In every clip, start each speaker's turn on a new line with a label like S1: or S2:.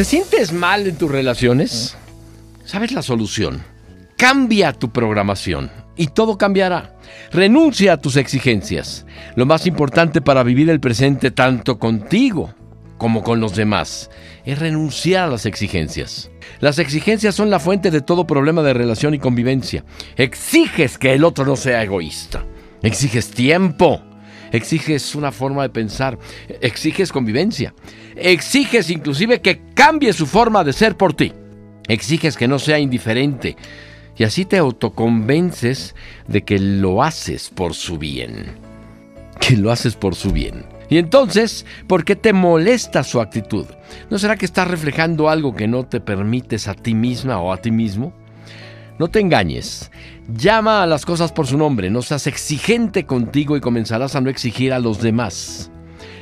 S1: ¿Te sientes mal en tus relaciones? ¿Sabes la solución? Cambia tu programación y todo cambiará. Renuncia a tus exigencias. Lo más importante para vivir el presente tanto contigo como con los demás es renunciar a las exigencias. Las exigencias son la fuente de todo problema de relación y convivencia. Exiges que el otro no sea egoísta. Exiges tiempo. Exiges una forma de pensar. Exiges convivencia. Exiges inclusive que cambie su forma de ser por ti. Exiges que no sea indiferente. Y así te autoconvences de que lo haces por su bien. Que lo haces por su bien. Y entonces, ¿por qué te molesta su actitud? ¿No será que estás reflejando algo que no te permites a ti misma o a ti mismo? No te engañes. Llama a las cosas por su nombre. No seas exigente contigo y comenzarás a no exigir a los demás.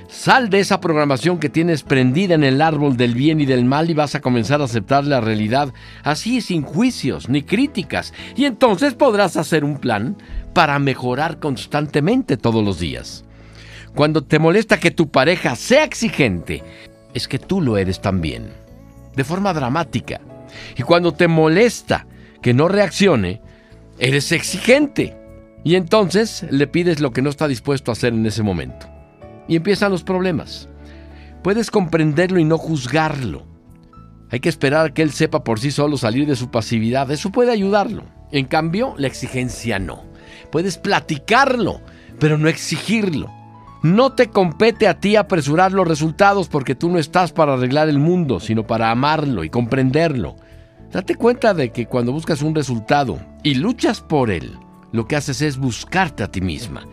S1: Sal de esa programación que tienes prendida en el árbol del bien y del mal y vas a comenzar a aceptar la realidad así sin juicios ni críticas. Y entonces podrás hacer un plan para mejorar constantemente todos los días. Cuando te molesta que tu pareja sea exigente, es que tú lo eres también, de forma dramática. Y cuando te molesta que no reaccione, eres exigente. Y entonces le pides lo que no está dispuesto a hacer en ese momento. Y empiezan los problemas. Puedes comprenderlo y no juzgarlo. Hay que esperar a que él sepa por sí solo salir de su pasividad. Eso puede ayudarlo. En cambio, la exigencia no. Puedes platicarlo, pero no exigirlo. No te compete a ti apresurar los resultados porque tú no estás para arreglar el mundo, sino para amarlo y comprenderlo. Date cuenta de que cuando buscas un resultado y luchas por él, lo que haces es buscarte a ti misma.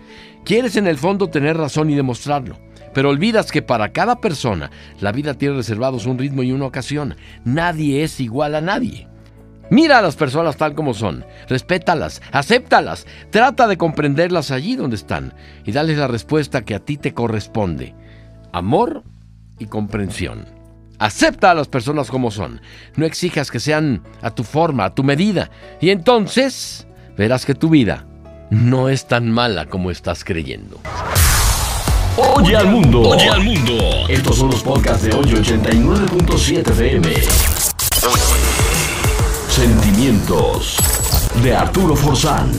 S1: Quieres en el fondo tener razón y demostrarlo, pero olvidas que para cada persona la vida tiene reservados un ritmo y una ocasión. Nadie es igual a nadie. Mira a las personas tal como son, respétalas, acéptalas, trata de comprenderlas allí donde están y dales la respuesta que a ti te corresponde. Amor y comprensión. Acepta a las personas como son, no exijas que sean a tu forma, a tu medida, y entonces verás que tu vida no es tan mala como estás creyendo.
S2: Oye al mundo. Oye al mundo. Estos son los podcasts de hoy 89.7 FM. Sentimientos de Arturo Forzán.